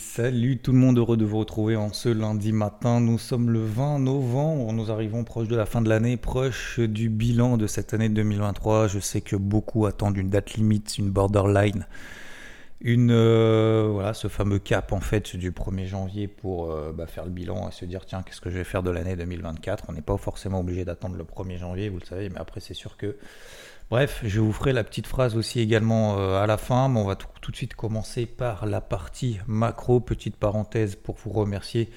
Salut tout le monde, heureux de vous retrouver en ce lundi matin. Nous sommes le 20 novembre, nous arrivons proche de la fin de l'année, proche du bilan de cette année 2023. Je sais que beaucoup attendent une date limite, une borderline une euh, voilà ce fameux cap en fait du 1er janvier pour euh, bah, faire le bilan et se dire tiens qu'est-ce que je vais faire de l'année 2024 on n'est pas forcément obligé d'attendre le 1er janvier vous le savez mais après c'est sûr que bref je vous ferai la petite phrase aussi également euh, à la fin mais on va tout de suite commencer par la partie macro petite parenthèse pour vous remercier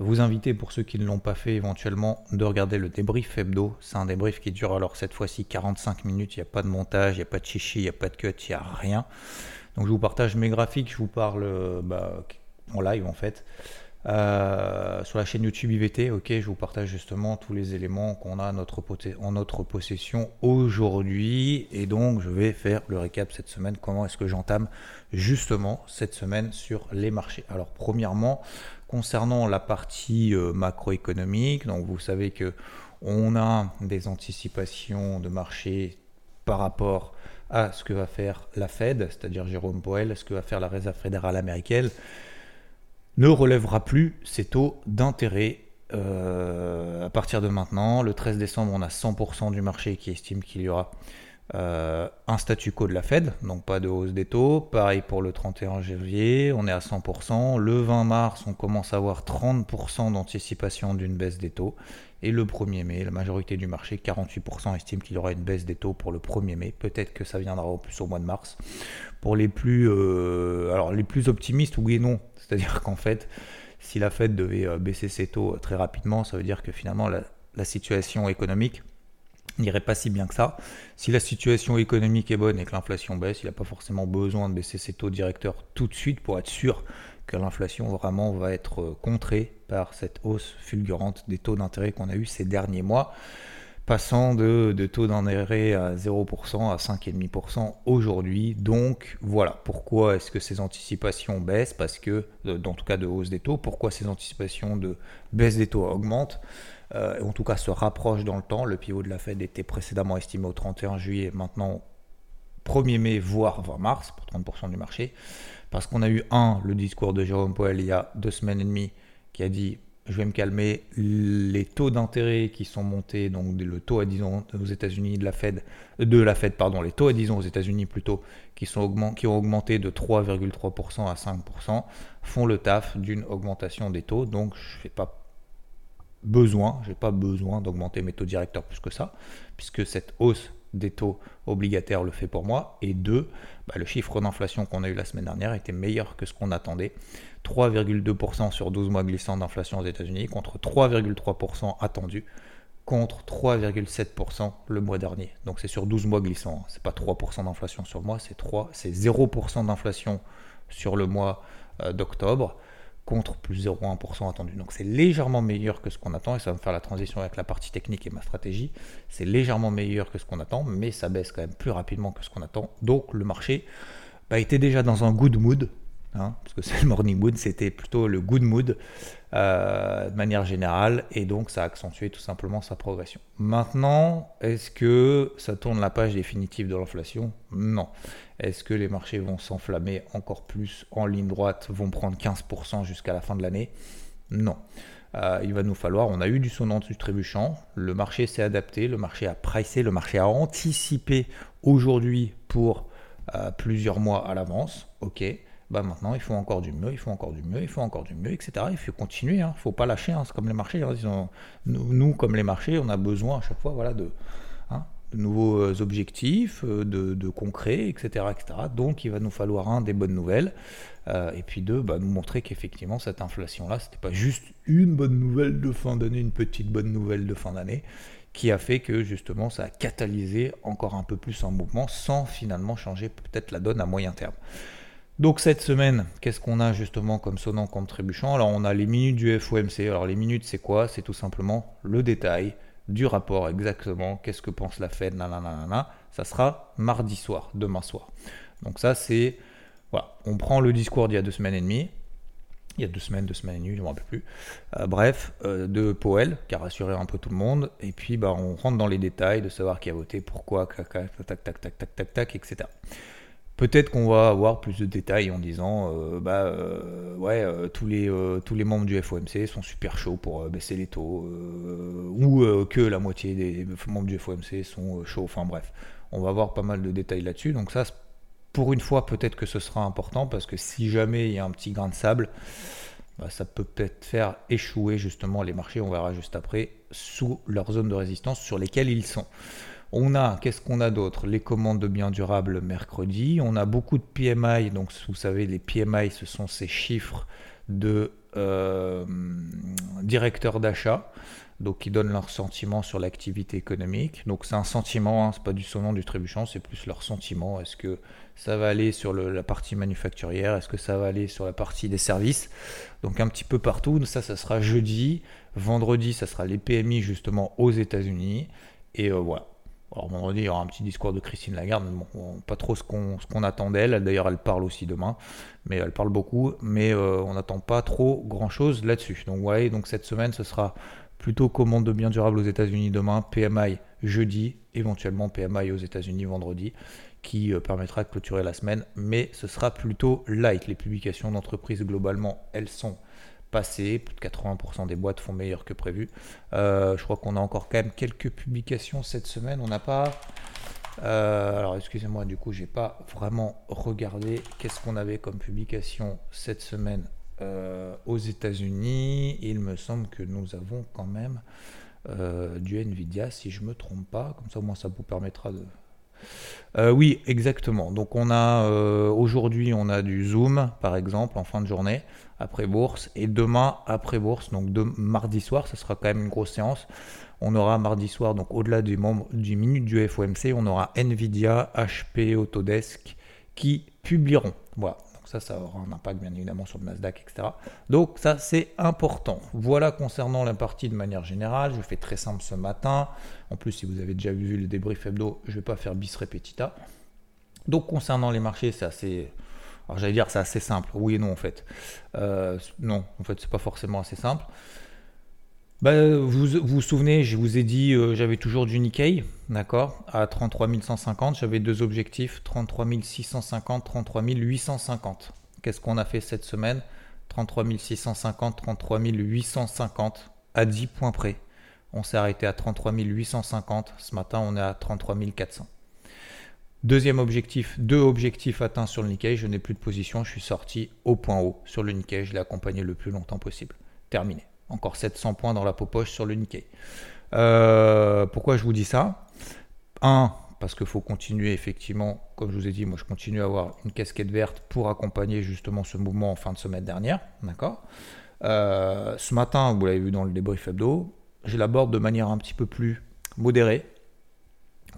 vous inviter pour ceux qui ne l'ont pas fait éventuellement de regarder le débrief hebdo. C'est un débrief qui dure alors cette fois-ci 45 minutes. Il n'y a pas de montage, il n'y a pas de chichi, il n'y a pas de cut, il n'y a rien. Donc je vous partage mes graphiques, je vous parle euh, bah, en live en fait. Euh, sur la chaîne YouTube IVT, ok, je vous partage justement tous les éléments qu'on a en notre possession aujourd'hui. Et donc, je vais faire le récap cette semaine. Comment est-ce que j'entame justement cette semaine sur les marchés? Alors, premièrement, concernant la partie euh, macroéconomique, donc vous savez que on a des anticipations de marché par rapport à ce que va faire la Fed, c'est-à-dire Jérôme Powell, ce que va faire la Réserve fédérale américaine, ne relèvera plus ses taux d'intérêt euh, à partir de maintenant. Le 13 décembre, on a 100% du marché qui estime qu'il y aura euh, un statu quo de la Fed, donc pas de hausse des taux. Pareil pour le 31 janvier, on est à 100%. Le 20 mars, on commence à avoir 30% d'anticipation d'une baisse des taux. Et le 1er mai, la majorité du marché, 48%, estime qu'il y aura une baisse des taux pour le 1er mai. Peut-être que ça viendra au plus au mois de mars. Pour les plus, euh, alors les plus optimistes, oui et non. C'est-à-dire qu'en fait, si la Fed devait euh, baisser ses taux très rapidement, ça veut dire que finalement la situation économique n'irait pas si bien que ça. Si la situation économique est bonne et que l'inflation baisse, il n'a pas forcément besoin de baisser ses taux directeurs tout de suite pour être sûr que l'inflation vraiment va être euh, contrée par cette hausse fulgurante des taux d'intérêt qu'on a eu ces derniers mois, passant de, taux d'intérêt à 0% à 5,5% aujourd'hui. Donc voilà, pourquoi est-ce que ces anticipations baissent? Parce que, euh, en tout cas de hausse des taux, pourquoi ces anticipations de baisse des taux augmentent? Euh, en tout cas se rapproche dans le temps. Le pivot de la Fed était précédemment estimé au 31 juillet, maintenant 1er mai, voire 20 mars, pour 30% du marché. Parce qu'on a eu, un, le discours de Jérôme Powell il y a deux semaines et demie, a dit je vais me calmer, les taux d'intérêt qui sont montés, donc le taux à 10 ans aux États-Unis de la Fed, de la Fed, pardon, les taux à 10 ans aux États-Unis plutôt, qui, sont qui ont augmenté de 3,3% à 5%, font le taf d'une augmentation des taux. Donc je ne fais pas besoin, j'ai pas besoin d'augmenter mes taux directeurs plus que ça, puisque cette hausse des taux obligataires le fait pour moi. Et deux, bah, le chiffre d'inflation qu'on a eu la semaine dernière était meilleur que ce qu'on attendait. 3,2% sur 12 mois glissants d'inflation aux États-Unis contre 3,3% attendu contre 3,7% le mois dernier. Donc c'est sur 12 mois glissants, hein. c'est pas 3% d'inflation sur le mois, c'est 3, c'est 0% d'inflation sur le mois euh, d'octobre contre plus 0,1% attendu. Donc c'est légèrement meilleur que ce qu'on attend et ça va me faire la transition avec la partie technique et ma stratégie. C'est légèrement meilleur que ce qu'on attend, mais ça baisse quand même plus rapidement que ce qu'on attend. Donc le marché bah, était déjà dans un good mood, hein, parce que c'est le morning mood, c'était plutôt le good mood euh, de manière générale et donc ça a accentué tout simplement sa progression. Maintenant, est-ce que ça tourne la page définitive de l'inflation? Non. Est-ce que les marchés vont s'enflammer encore plus en ligne droite, vont prendre 15% jusqu'à la fin de l'année? Non. Euh, il va nous falloir, on a eu du sonnant du trébuchant, le marché s'est adapté, le marché a pricé, le marché a anticipé aujourd'hui pour euh, plusieurs mois à l'avance, ok, bah maintenant il faut encore du mieux, il faut encore du mieux, il faut encore du mieux, etc. Il faut continuer, il hein. ne faut pas lâcher, hein. c'est comme les marchés, hein. nous, comme les marchés, on a besoin à chaque fois voilà, de, de nouveaux euh, objectifs, euh, de, concret, etc., etc. Donc il va nous falloir un des bonnes nouvelles, euh, et puis deux, bah, nous montrer qu'effectivement cette inflation-là, c'était pas juste une bonne nouvelle de fin d'année, une petite bonne nouvelle de fin d'année, qui a fait que justement ça a catalysé encore un peu plus en mouvement sans finalement changer peut-être la donne à moyen terme. Donc cette semaine, qu'est-ce qu'on a justement comme sonnant, comme trébuchant? Alors on a les minutes du FOMC. Alors les minutes c'est quoi? C'est tout simplement le détail du rapport exactement. Qu'est-ce que pense la Fed nanana, Ça sera mardi soir, demain soir. Donc ça c'est... Voilà, on prend le discours d'il y a deux semaines et demie. Il y a deux semaines, deux semaines et demie, je ne me rappelle plus. Euh, bref, euh, de Powell, qui a rassuré un peu tout le monde. Et puis bah, on rentre dans les détails de savoir qui a voté, pourquoi, tac, tac, tac, tac, tac, tac, tac, etc. Peut-être qu'on va avoir plus de détails en disant, euh, bah euh, ouais, euh, tous les tous les membres du FOMC sont super chauds pour baisser les taux, ou que la moitié des membres du FOMC sont chauds. Enfin bref, on va avoir pas mal de détails là-dessus. Donc ça, pour une fois, peut-être que ce sera important parce que si jamais il y a un petit grain de sable, bah, ça peut peut-être faire échouer justement les marchés. On verra juste après sous leur zone de résistance sur lesquelles ils sont. On a, qu'est-ce qu'on a d'autre? Les commandes de biens durables mercredi. On a beaucoup de PMI. Donc, vous savez, les PMI, ce sont ces chiffres de euh, directeurs d'achat, donc qui donnent leur sentiment sur l'activité économique. Donc, c'est un sentiment, hein, c'est pas du sonnant du trébuchant, c'est plus leur sentiment. Est-ce que ça va aller sur la partie manufacturière? Est-ce que ça va aller sur la partie des services? Donc, un petit peu partout. Ça, ça sera jeudi. Vendredi, ça sera les PMI justement aux États-Unis. Et euh, voilà. Alors vendredi, il y aura un petit discours de Christine Lagarde, bon, pas trop ce qu'on attend d'elle. D'ailleurs, elle parle aussi demain, mais elle parle beaucoup, mais euh, on n'attend pas trop grand-chose là-dessus. Donc voilà, donc cette semaine, ce sera plutôt commande de biens durables aux États-Unis demain, PMI jeudi, éventuellement PMI aux États-Unis vendredi, qui euh, permettra de clôturer la semaine, mais ce sera plutôt light. Les publications d'entreprises globalement, elles sont passé. Plus de 80% des boîtes font meilleur que prévu. Euh, je crois qu'on a encore quand même quelques publications cette semaine. On n'a pas. Euh, alors excusez-moi, du coup, j'ai pas vraiment regardé qu'est-ce qu'on avait comme publication cette semaine euh, aux États-Unis. Il me semble que nous avons quand même du Nvidia, si je me trompe pas. Comme ça, au moins, ça vous permettra de oui, exactement. Donc on a aujourd'hui on a du Zoom par exemple en fin de journée après bourse et demain après bourse donc de mardi soir, ça sera quand même une grosse séance. On aura mardi soir donc au-delà du du minute du FOMC, on aura Nvidia, HP, Autodesk qui publieront. Voilà. Ça, ça aura un impact bien évidemment sur le Nasdaq, etc. Donc ça, c'est important. Voilà concernant la partie de manière générale. Je fais très simple ce matin. En plus, si vous avez déjà vu le débrief hebdo, je ne vais pas faire bis repetita. Donc concernant les marchés, c'est assez... Alors j'allais dire c'est assez simple. Oui et non en fait. Euh, non, en fait, c'est pas forcément assez simple. Bah, vous, vous souvenez, je vous ai dit, euh, j'avais toujours du Nikkei, d'accord, à 33 150. J'avais deux objectifs, 33 650, 33 850. Qu'est-ce qu'on a fait cette semaine? 33 650, 33 850 à 10 points près. On s'est arrêté à 33 850. Ce matin, on est à 33 400. Deuxième objectif, deux objectifs atteints sur le Nikkei. Je n'ai plus de position. Je suis sorti au point haut sur le Nikkei. Je l'ai accompagné le plus longtemps possible. Terminé. Encore 700 points dans la peau poche sur le Nikkei. Euh, pourquoi je vous dis ça? Un, parce qu'il faut continuer effectivement, comme je vous ai dit, moi je continue à avoir une casquette verte pour accompagner justement ce mouvement en fin de semaine dernière. D'accord? Euh, Ce matin, vous l'avez vu dans le débrief hebdo, je l'aborde de manière un petit peu plus modérée.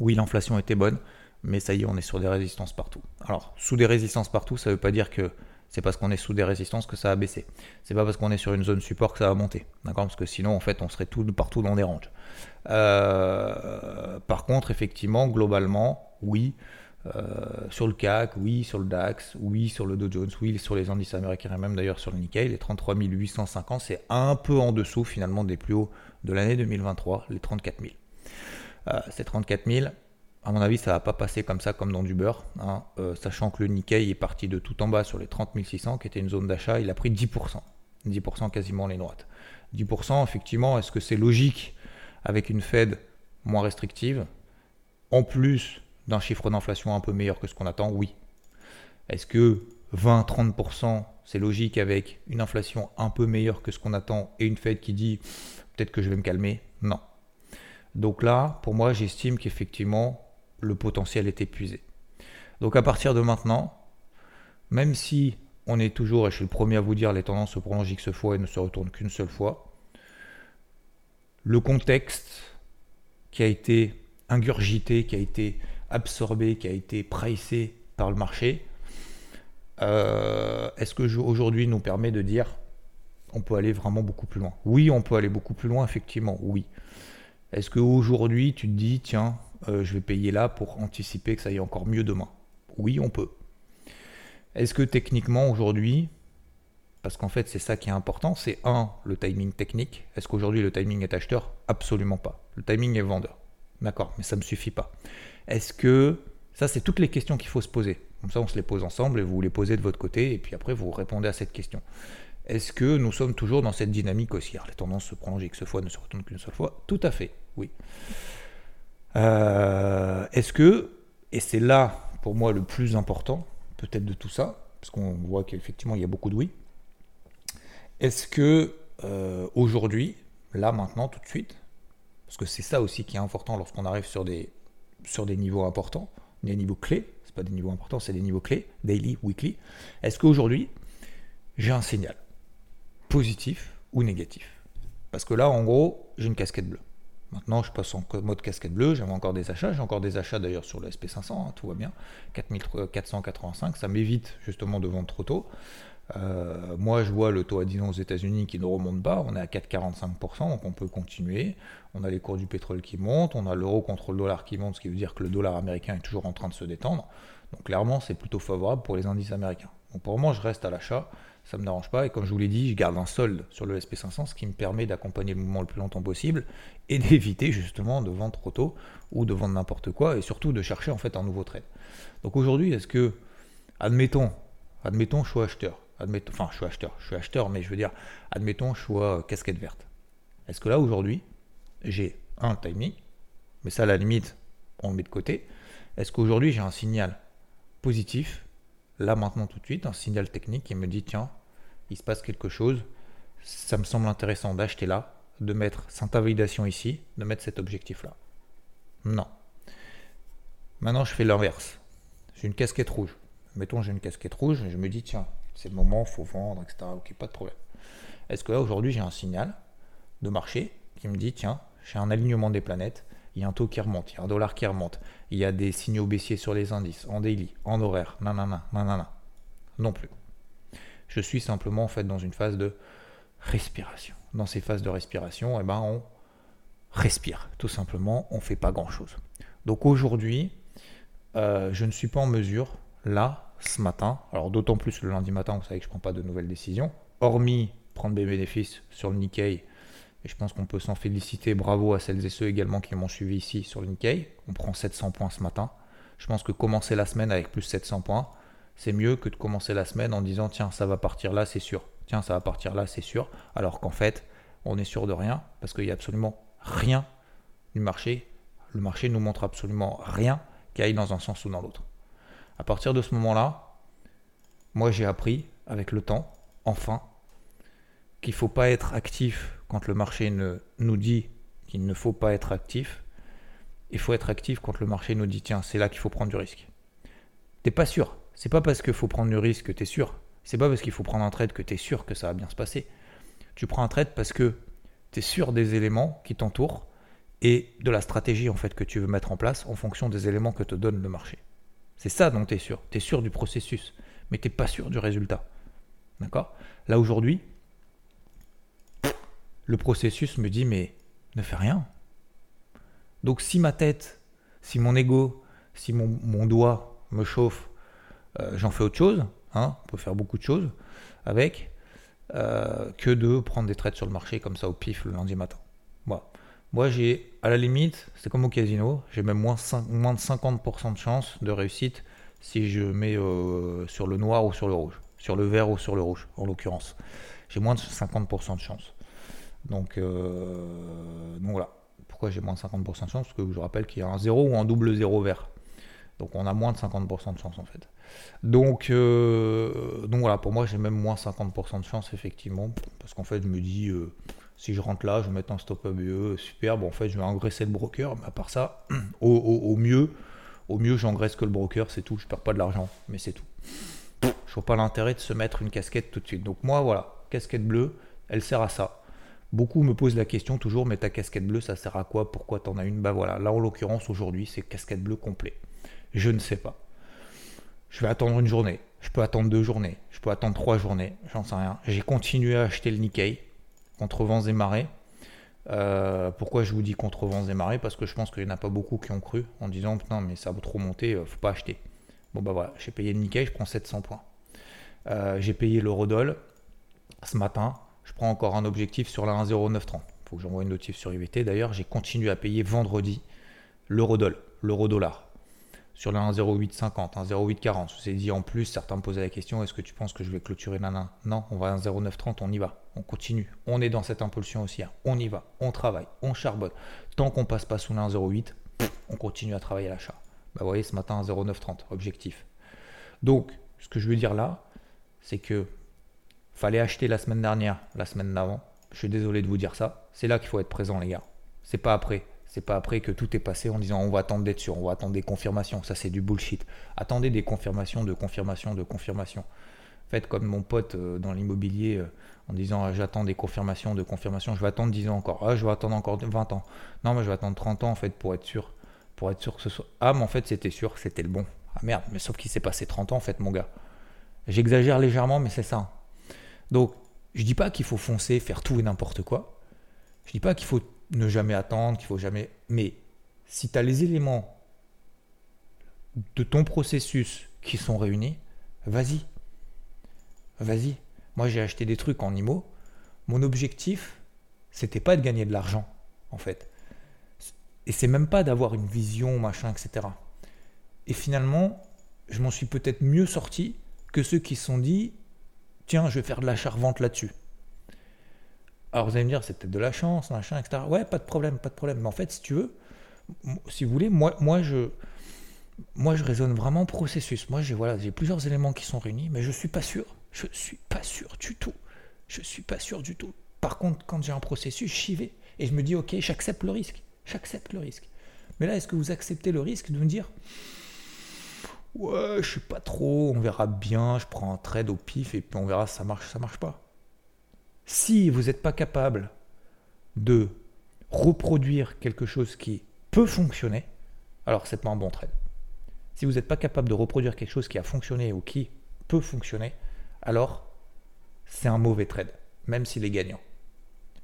Oui, l'inflation était bonne, mais ça y est, on est sur des résistances partout. Alors, sous des résistances partout, ça ne veut pas dire que c'est parce qu'on est sous des résistances que ça a baissé. C'est pas parce qu'on est sur une zone support que ça va monter. D'accord? Parce que sinon, en fait, on serait tout partout dans des ranges. Euh, par contre, effectivement, globalement, oui. Euh, sur le CAC, oui, sur le DAX, oui, sur le Dow Jones, oui, sur les indices américains et même d'ailleurs sur le Nikkei, les 33 850, c'est un peu en dessous finalement des plus hauts de l'année 2023, les 34 000. Euh, ces 34 000, à mon avis, ça va pas passer comme ça, comme dans du beurre. Hein. Euh, sachant que le Nikkei est parti de tout en bas sur les 30 600, qui était une zone d'achat, il a pris 10%. 10% quasiment les droites. 10%, effectivement, est-ce que c'est logique avec une Fed moins restrictive, en plus d'un chiffre d'inflation un peu meilleur que ce qu'on attend? Oui. Est-ce que 20-30%, c'est logique avec une inflation un peu meilleure que ce qu'on attend et une Fed qui dit peut-être que je vais me calmer? Non. Donc là, pour moi, j'estime qu'effectivement, le potentiel est épuisé. Donc à partir de maintenant, même si on est toujours, et je suis le premier à vous dire, les tendances se prolongent X fois et ne se retournent qu'une seule fois, le contexte qui a été ingurgité, qui a été absorbé, qui a été pricé par le marché, euh, est-ce que aujourd'hui nous permet de dire on peut aller vraiment beaucoup plus loin? Oui, on peut aller beaucoup plus loin, effectivement, oui. Est-ce qu'aujourd'hui tu te dis, tiens, euh, je vais payer là pour anticiper que ça aille encore mieux demain Oui, on peut. Est-ce que techniquement aujourd'hui, parce qu'en fait c'est ça qui est important, c'est un, le timing technique. Est-ce qu'aujourd'hui le timing est acheteur? Absolument pas. Le timing est vendeur. D'accord, mais ça ne me suffit pas. Est-ce que ça, c'est toutes les questions qu'il faut se poser. Comme ça, on se les pose ensemble et vous les posez de votre côté, et puis après, vous répondez à cette question. Est-ce que nous sommes toujours dans cette dynamique haussière Les tendances se prolongent X fois, ne se retournent qu'une seule fois Tout à fait, oui. Euh, est-ce que, et c'est là pour moi le plus important, peut-être de tout ça, parce qu'on voit qu'effectivement il y a beaucoup de oui, est-ce que euh, aujourd'hui, là maintenant, tout de suite, parce que c'est ça aussi qui est important lorsqu'on arrive sur des, sur des niveaux importants, des niveaux clés, c'est pas des niveaux importants, c'est des niveaux clés, daily, weekly. Est-ce qu'aujourd'hui, j'ai un signal positif ou négatif? Parce que là, en gros, j'ai une casquette bleue. Maintenant, je passe en mode casquette bleue, j'avais encore des achats, j'ai encore des achats d'ailleurs sur le SP500, hein, tout va bien, 4485, ça m'évite justement de vendre trop tôt. Euh, moi, je vois le taux à 10 ans aux États-Unis qui ne remonte pas. On est à 4,45%, donc on peut continuer. On a les cours du pétrole qui montent, on a l'euro contre le dollar qui monte, ce qui veut dire que le dollar américain est toujours en train de se détendre. Donc clairement, c'est plutôt favorable pour les indices américains. Pour moi, je reste à l'achat, ça ne me dérange pas. Et comme je vous l'ai dit, je garde un solde sur le SP500, ce qui me permet d'accompagner le mouvement le plus longtemps possible et d'éviter justement de vendre trop tôt ou de vendre n'importe quoi et surtout de chercher en fait un nouveau trade. Donc aujourd'hui, est-ce que, admettons, admettons, je suis acheteur admettons, enfin je suis acheteur, je suis acheteur, mais je veux dire, admettons, je sois casquette verte. Est-ce que là aujourd'hui, j'ai un timing, mais ça à la limite, on le met de côté. Est-ce qu'aujourd'hui j'ai un signal positif, là maintenant tout de suite, un signal technique qui me dit tiens, il se passe quelque chose, ça me semble intéressant d'acheter là, de mettre cette validation ici, de mettre cet objectif là. Non. Maintenant je fais l'inverse. J'ai une casquette rouge. Mettons j'ai une casquette rouge et je me dis tiens, c'est le moment, faut vendre, etc. Ok, pas de problème. Est-ce que là, aujourd'hui, j'ai un signal de marché qui me dit, tiens, j'ai un alignement des planètes, il y a un taux qui remonte, il y a un dollar qui remonte, il y a des signaux baissiers sur les indices, en daily, en horaire, nanana, nanana. Non plus. Je suis simplement en fait dans une phase de respiration. Dans ces phases de respiration, eh ben, on respire, tout simplement, on ne fait pas grand-chose. Donc aujourd'hui, euh, je ne suis pas en mesure, là, ce matin. Alors d'autant plus le lundi matin, vous savez que je ne prends pas de nouvelles décisions. Hormis prendre des bénéfices sur le Nikkei. Et je pense qu'on peut s'en féliciter. Bravo à celles et ceux également qui m'ont suivi ici sur le Nikkei. On prend 700 points ce matin. Je pense que commencer la semaine avec plus 700 points, c'est mieux que de commencer la semaine en disant tiens, ça va partir là, c'est sûr. Tiens, ça va partir là, c'est sûr. Alors qu'en fait, on est sûr de rien parce qu'il n'y a absolument rien du marché. Le marché nous montre absolument rien qui aille dans un sens ou dans l'autre. À partir de ce moment-là, moi j'ai appris avec le temps, enfin, qu'il ne faut pas être actif quand le marché nous dit qu'il ne faut pas être actif. Il faut être actif quand le marché nous dit tiens, c'est là qu'il faut prendre du risque. T'es pas sûr. C'est pas parce qu'il faut prendre du risque que tu es sûr. C'est pas parce qu'il faut prendre un trade que tu es sûr que ça va bien se passer. Tu prends un trade parce que tu es sûr des éléments qui t'entourent et de la stratégie en fait que tu veux mettre en place en fonction des éléments que te donne le marché. C'est ça dont tu es sûr. Tu es sûr du processus, mais tu n'es pas sûr du résultat. D'accord? Là aujourd'hui, le processus me dit mais ne fais rien. Donc si ma tête, si mon ego, si mon, doigt me chauffe, euh, j'en fais autre chose. Hein, on peut faire beaucoup de choses avec euh, que de prendre des trades sur le marché comme ça au pif le lundi matin. Voilà. Moi, j'ai, à la limite, c'est comme au casino, j'ai même moins, moins de 50% de chance de réussite si je mets euh, sur le noir ou sur le rouge, sur le vert ou sur le rouge, en l'occurrence. J'ai moins de 50% de chance. Donc, euh, donc voilà. Pourquoi j'ai moins de 50% de chance? Parce que je rappelle qu'il y a un 0 ou un double 0 vert. Donc on a moins de 50% de chance en fait. Donc, euh, donc voilà, pour moi j'ai même moins 50% de chance effectivement. Parce qu'en fait je me dis, si je rentre là, je vais mettre un stop ABE, super, bon en fait je vais engraisser le broker, mais à part ça, au, mieux, au mieux j'engraisse que le broker, c'est tout, je perds pas de l'argent, mais c'est tout. Je vois pas l'intérêt de se mettre une casquette tout de suite. Donc moi voilà, casquette bleue, elle sert à ça. Beaucoup me posent la question toujours, mais ta casquette bleue, ça sert à quoi? Pourquoi t'en as une? Bah voilà, là en l'occurrence aujourd'hui, c'est casquette bleue complet. Je ne sais pas. Je vais attendre une journée. Je peux attendre deux journées, je peux attendre trois journées, j'en sais rien. J'ai continué à acheter le Nikkei contre vents et marées. Euh, pourquoi je vous dis contre vents et marées? Parce que je pense qu'il n'y en a pas beaucoup qui ont cru en disant putain mais ça va trop monter, faut pas acheter. Bon bah voilà, j'ai payé le Nikkei, je prends 700 points. j'ai payé l'eurodoll ce matin, je prends encore un objectif sur la 1,0930. Il faut que j'envoie une notif sur IVT. D'ailleurs, j'ai continué à payer vendredi l'eurodoll, l'euro-dollar sur la 1,0850, 1,0840. Je vous ai dit en plus, certains me posaient la question est-ce que tu penses que je vais clôturer nana Non, on va à 1,0930, on y va, on continue. On est dans cette impulsion aussi. On y va, on travaille, on charbonne. Tant qu'on passe pas sous la 1,08, on continue à travailler à l'achat. Bah, vous voyez, ce matin, 1,0930, objectif. Donc, ce que je veux dire là, c'est que Fallait acheter la semaine dernière, la semaine d'avant. Je suis désolé de vous dire ça. C'est là qu'il faut être présent, les gars. C'est pas après. C'est pas après que tout est passé en disant on va attendre d'être sûr, on va attendre des confirmations. Ça, c'est du bullshit. Attendez des confirmations, de confirmations, de confirmations. Faites comme mon pote euh, dans l'immobilier euh, en disant ah, j'attends des confirmations, de confirmations. Je vais attendre 10 ans encore. Ah, je vais attendre encore 20 ans. Non, mais je vais attendre 30 ans en fait pour être sûr. Pour être sûr que ce soit. Ah, mais en fait, c'était sûr, c'était le bon. Ah merde, mais sauf qu'il s'est passé 30 ans en fait, mon gars. J'exagère légèrement, mais c'est ça. Donc, je dis pas qu'il faut foncer, faire tout et n'importe quoi. Je dis pas qu'il faut ne jamais attendre, qu'il faut jamais. Mais si tu as les éléments de ton processus qui sont réunis, vas-y. Vas-y. Moi, j'ai acheté des trucs en IMO. Mon objectif, c'était pas de gagner de l'argent, en fait. Et c'est même pas d'avoir une vision, machin, etc. Et finalement, je m'en suis peut-être mieux sorti que ceux qui se sont dit tiens, je vais faire de l'achat-revente là-dessus. Alors vous allez me dire, c'est peut-être de la chance, machin, etc. Ouais, pas de problème, pas de problème. Mais en fait, si tu veux, si vous voulez, moi, moi, je, moi, je raisonne vraiment processus. Moi, j'ai voilà, j'ai plusieurs éléments qui sont réunis, mais je suis pas sûr. Je suis pas sûr du tout. Je suis pas sûr du tout. Par contre, quand j'ai un processus, j'y vais et je me dis, ok, j'accepte le risque. J'accepte le risque. Mais là, est-ce que vous acceptez le risque de me dire, Ouais, je sais pas trop, on verra bien, je prends un trade au pif et puis on verra si ça marche, ça marche pas. Si vous n'êtes pas capable de reproduire quelque chose qui peut fonctionner, alors c'est pas un bon trade. Si vous n'êtes pas capable de reproduire quelque chose qui a fonctionné ou qui peut fonctionner, alors c'est un mauvais trade, même s'il est gagnant.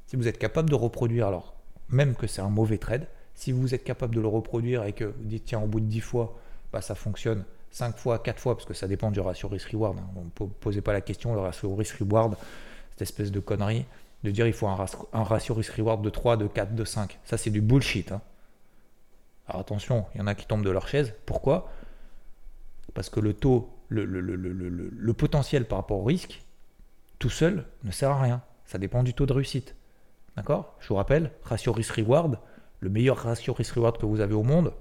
Si vous êtes capable de reproduire, alors même que c'est un mauvais trade, si vous êtes capable de le reproduire et que vous dites tiens au bout de 10 fois, bah, ça fonctionne, 5 fois, 4 fois, parce que ça dépend du ratio risk-reward. Hein. On ne posez pas la question, le ratio risk-reward, cette espèce de connerie, de dire il faut un, ratio risk-reward de 3, de 4, de 5. Ça, c'est du bullshit. Hein. Alors attention, il y en a qui tombent de leur chaise. Pourquoi? Parce que le taux, le, le, potentiel par rapport au risque, tout seul, ne sert à rien. Ça dépend du taux de réussite. D'accord? Je vous rappelle, ratio risk-reward, le meilleur ratio risk-reward que vous avez au monde,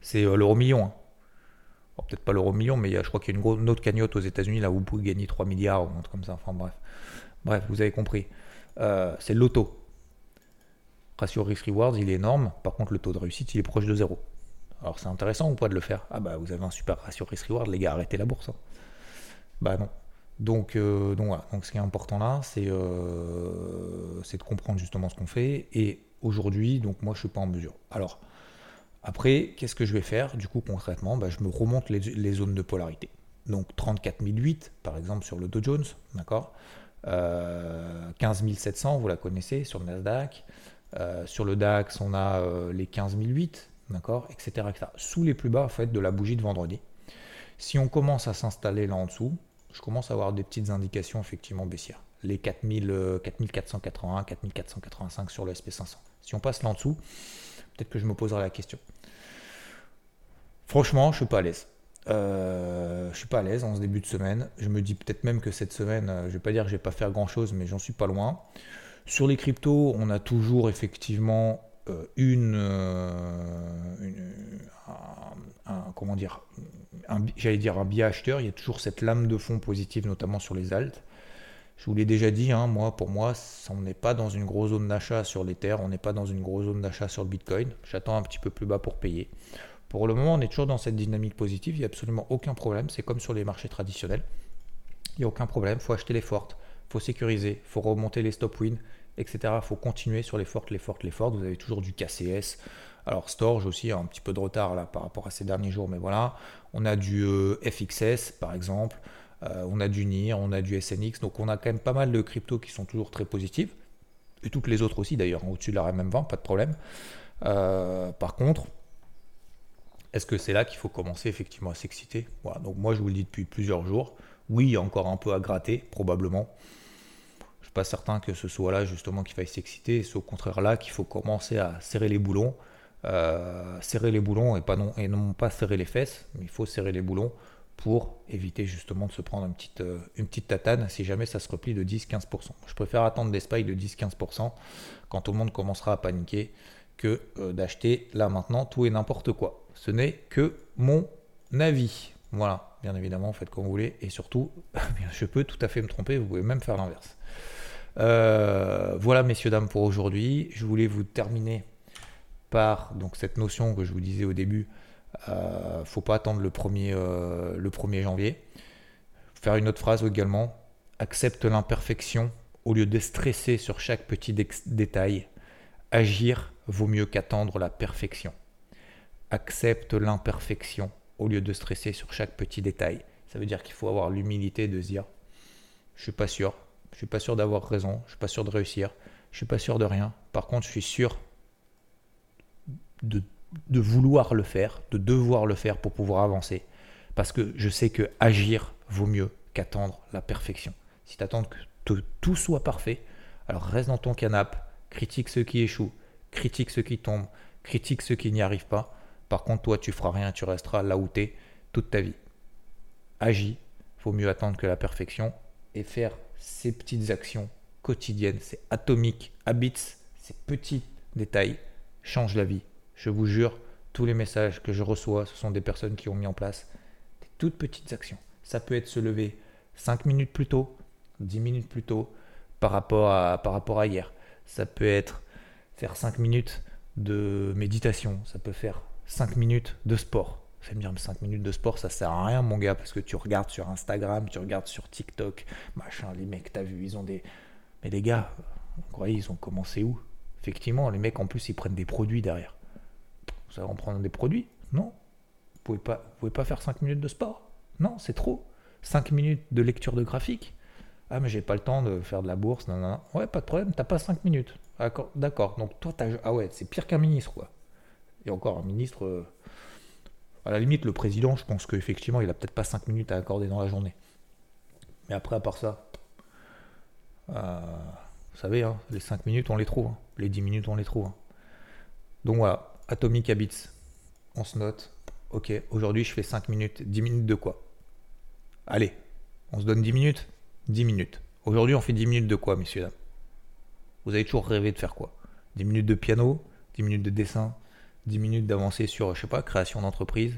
c'est euh, l'euro million. Hein peut-être pas l'euro million, mais il y a, je crois qu'il y a une, autre cagnotte aux États-Unis là où vous pouvez gagner 3 milliards ou un comme ça. Enfin bref, bref, vous avez compris. Euh, c'est l'auto. Ratio risk-reward, il est énorme. Par contre, le taux de réussite, il est proche de zéro. Alors c'est intéressant ou pas de le faire Ah bah vous avez un super ratio risk-reward, les gars, arrêtez la bourse. Hein. Bah non. Donc, euh, donc voilà. Donc ce qui est important là, c'est euh, de comprendre justement ce qu'on fait. Et aujourd'hui, donc moi je suis pas en mesure. Alors après, qu'est-ce que je vais faire? Du coup, concrètement, bah, je me remonte les, zones de polarité. Donc 34 008, par exemple, sur le Dow Jones, d'accord? 15 euh, 700, vous la connaissez, sur le Nasdaq. Euh, sur le DAX, on a euh, les 15 008, d'accord? Etc., Sous les plus bas, en fait, de la bougie de vendredi. Si on commence à s'installer là en dessous, je commence à avoir des petites indications effectivement baissières. Les 4000, 4481, 4485 sur le SP500. Si on passe là en dessous, peut-être que je me poserai la question. Franchement, je suis pas à l'aise. Euh, je suis pas à l'aise en ce début de semaine. Je me dis peut-être même que cette semaine, euh, je vais pas dire que je vais pas faire grand chose, mais j'en suis pas loin. Sur les cryptos, on a toujours effectivement euh, une, comment dire, j'allais dire un biais acheteur. Il y a toujours cette lame de fond positive, notamment sur les altes. Je vous l'ai déjà dit, hein, moi, pour moi, on n'est pas dans une grosse zone d'achat sur l'Ether, on n'est pas dans une grosse zone d'achat sur le Bitcoin. J'attends un petit peu plus bas pour payer. Pour le moment, on est toujours dans cette dynamique positive, il n'y a absolument aucun problème. C'est comme sur les marchés traditionnels. Il n'y a aucun problème, il faut acheter les fortes, il faut sécuriser, il faut remonter les stop win, etc. Il faut continuer sur les fortes, les fortes, les fortes. Vous avez toujours du KCS Alors Storge aussi a un petit peu de retard là par rapport à ces derniers jours, mais voilà. On a du FXS par exemple, on a du NIR, on a du SNX, donc on a quand même pas mal de cryptos qui sont toujours très positives. Et toutes les autres aussi d'ailleurs, hein, au-dessus de la RM20, pas de problème. par contre, est-ce que c'est là qu'il faut commencer effectivement à s'exciter? Donc moi je vous le dis depuis plusieurs jours. Oui, il y a encore un peu à gratter, probablement. Je ne suis pas certain que ce soit là justement qu'il faille s'exciter. C'est au contraire là qu'il faut commencer à serrer les boulons. Euh, serrer les boulons et, non, et non pas serrer les fesses, mais il faut serrer les boulons pour éviter justement de se prendre une petite, euh, une petite tatane si jamais ça se replie de 10-15%. Je préfère attendre des spikes de 10-15% quand tout le monde commencera à paniquer que euh, d'acheter là maintenant tout et n'importe quoi. Ce n'est que mon avis. Voilà, bien évidemment, faites comme vous voulez. Et surtout, je peux tout à fait me tromper, vous pouvez même faire l'inverse. Euh, voilà, messieurs, dames, pour aujourd'hui. Je voulais vous terminer par donc, cette notion que je vous disais au début. Euh, faut pas attendre le 1er, euh, le 1er janvier. Faire une autre phrase également. Accepte l'imperfection au lieu de stresser sur chaque petit détail. Agir vaut mieux qu'attendre la perfection accepte l'imperfection au lieu de stresser sur chaque petit détail. Ça veut dire qu'il faut avoir l'humilité de se dire je suis pas sûr, je suis pas sûr d'avoir raison, je suis pas sûr de réussir, je suis pas sûr de rien. Par contre, je suis sûr de, de vouloir le faire, de devoir le faire pour pouvoir avancer. Parce que je sais que agir vaut mieux qu'attendre la perfection. Si tu attends que tout soit parfait, alors reste dans ton canapé, critique ceux qui échouent, critique ceux qui tombent, critique ceux qui n'y arrivent pas, par contre, toi, tu feras rien, tu resteras là où tu es toute ta vie. Agis, faut mieux attendre que la perfection et faire ces petites actions quotidiennes, ces atomiques habits, ces petits détails changent la vie. Je vous jure, tous les messages que je reçois, ce sont des personnes qui ont mis en place des toutes petites actions. Ça peut être se lever 5 minutes plus tôt, 10 minutes plus tôt par rapport à, par rapport à hier. Ça peut être faire 5 minutes de méditation. Ça peut faire 5 minutes de sport. Allez me dire, mais 5 minutes de sport, ça sert à rien, mon gars, parce que tu regardes sur Instagram, tu regardes sur TikTok, machin, les mecs, t'as vu, ils ont des. Mais les gars, vous croyez, ils ont commencé où? Effectivement, les mecs, en plus, ils prennent des produits derrière. Vous savez en prendre des produits Non Vous pouvez pas, vous pouvez pas faire 5 minutes de sport Non, c'est trop. 5 minutes de lecture de graphique Ah, mais j'ai pas le temps de faire de la bourse, non, non. Ouais, pas de problème, t'as pas 5 minutes. D'accord, donc toi, t'as. Ah ouais, c'est pire qu'un ministre, quoi. Et encore, un ministre, euh, à la limite, le président, je pense qu'effectivement, il a peut-être pas 5 minutes à accorder dans la journée. Mais après, à part ça, euh, vous savez, hein, les 5 minutes, on les trouve. Hein. Les 10 minutes, on les trouve. Hein. Donc voilà, Atomic Habits, on se note. Ok, aujourd'hui, je fais 5 minutes. 10 minutes de quoi? Allez, on se donne 10 minutes? 10 minutes. Aujourd'hui, on fait 10 minutes de quoi, messieurs, dames? Vous avez toujours rêvé de faire quoi? 10 minutes de piano 10 minutes de dessin 10 minutes d'avancer sur, je sais pas, création d'entreprise,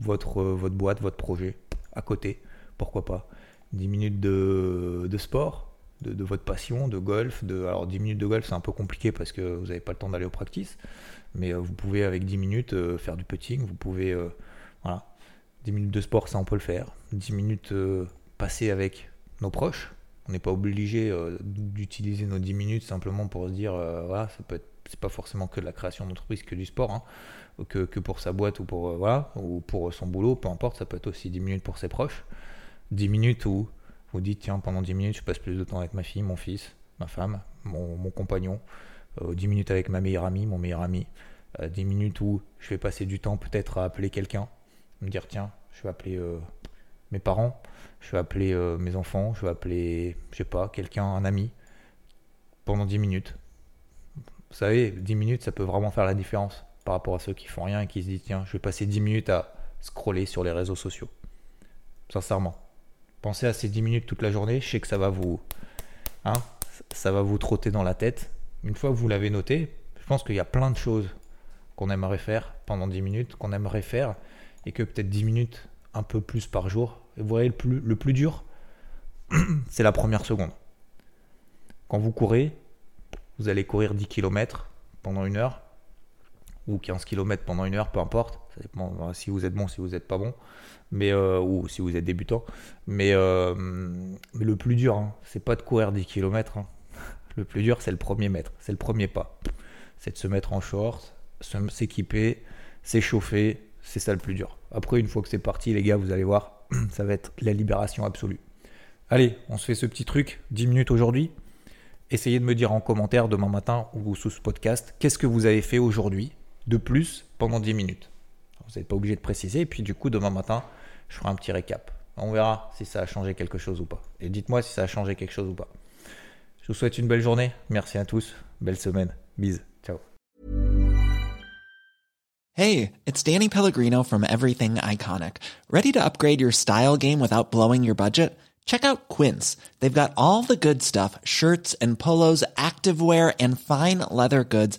votre, euh, votre boîte, votre projet, à côté, pourquoi pas? 10 minutes de, sport, de, votre passion, de golf. De, alors 10 minutes de golf, c'est un peu compliqué parce que vous n'avez pas le temps d'aller au practice, mais euh, vous pouvez avec 10 minutes euh, faire du putting, vous pouvez... voilà. 10 minutes de sport, ça on peut le faire. 10 minutes passées avec nos proches. On n'est pas obligé d'utiliser nos 10 minutes simplement pour se dire, voilà, ça peut être c'est pas forcément que de la création d'entreprise, que du sport, hein. que, pour sa boîte ou pour, euh, voilà, ou pour son boulot, peu importe, ça peut être aussi 10 minutes pour ses proches. 10 minutes où vous dites, tiens, pendant 10 minutes, je passe plus de temps avec ma fille, mon fils, ma femme, mon, compagnon, 10 euh, minutes avec ma meilleure amie, mon meilleur ami, 10 euh, minutes où je vais passer du temps peut-être à appeler quelqu'un, me dire, tiens, je vais appeler mes parents, je vais appeler mes enfants, je vais appeler, je sais pas, quelqu'un, un ami, pendant 10 minutes vous savez, 10 minutes, ça peut vraiment faire la différence par rapport à ceux qui font rien et qui se disent tiens, je vais passer 10 minutes à scroller sur les réseaux sociaux. Sincèrement. Pensez à ces 10 minutes toute la journée, je sais que ça va vous hein, ça va vous trotter dans la tête. Une fois que vous l'avez noté, je pense qu'il y a plein de choses qu'on aimerait faire pendant 10 minutes, qu'on aimerait faire et que peut-être 10 minutes un peu plus par jour. Vous voyez le plus, le plus dur, c'est la première seconde. Quand vous courez, vous allez courir 10 km pendant une heure, ou 15 km pendant une heure, peu importe. Ça dépend si vous êtes bon, si vous n'êtes pas bon, mais, euh, ou si vous êtes débutant. Mais, euh, le plus dur, hein, c'est pas de courir 10 km. Hein. Le plus dur, c'est le premier mètre, c'est le premier pas. C'est de se mettre en short, s'équiper, s'échauffer, c'est ça le plus dur. Après, une fois que c'est parti, les gars, vous allez voir, ça va être la libération absolue. Allez, on se fait ce petit truc, 10 minutes aujourd'hui. Essayez de me dire en commentaire demain matin ou sous ce podcast, qu'est-ce que vous avez fait aujourd'hui de plus pendant 10 minutes? Vous n'êtes pas obligé de préciser, et puis du coup, demain matin, je ferai un petit récap. On verra si ça a changé quelque chose ou pas. Et dites-moi si ça a changé quelque chose ou pas. Je vous souhaite une belle journée. Merci à tous. Belle semaine. Bise. Ciao. Hey, it's Danny Pellegrino from Everything Iconic. Ready to upgrade your style game without blowing your budget? Check out Quince. They've got all the good stuff shirts and polos, activewear, and fine leather goods,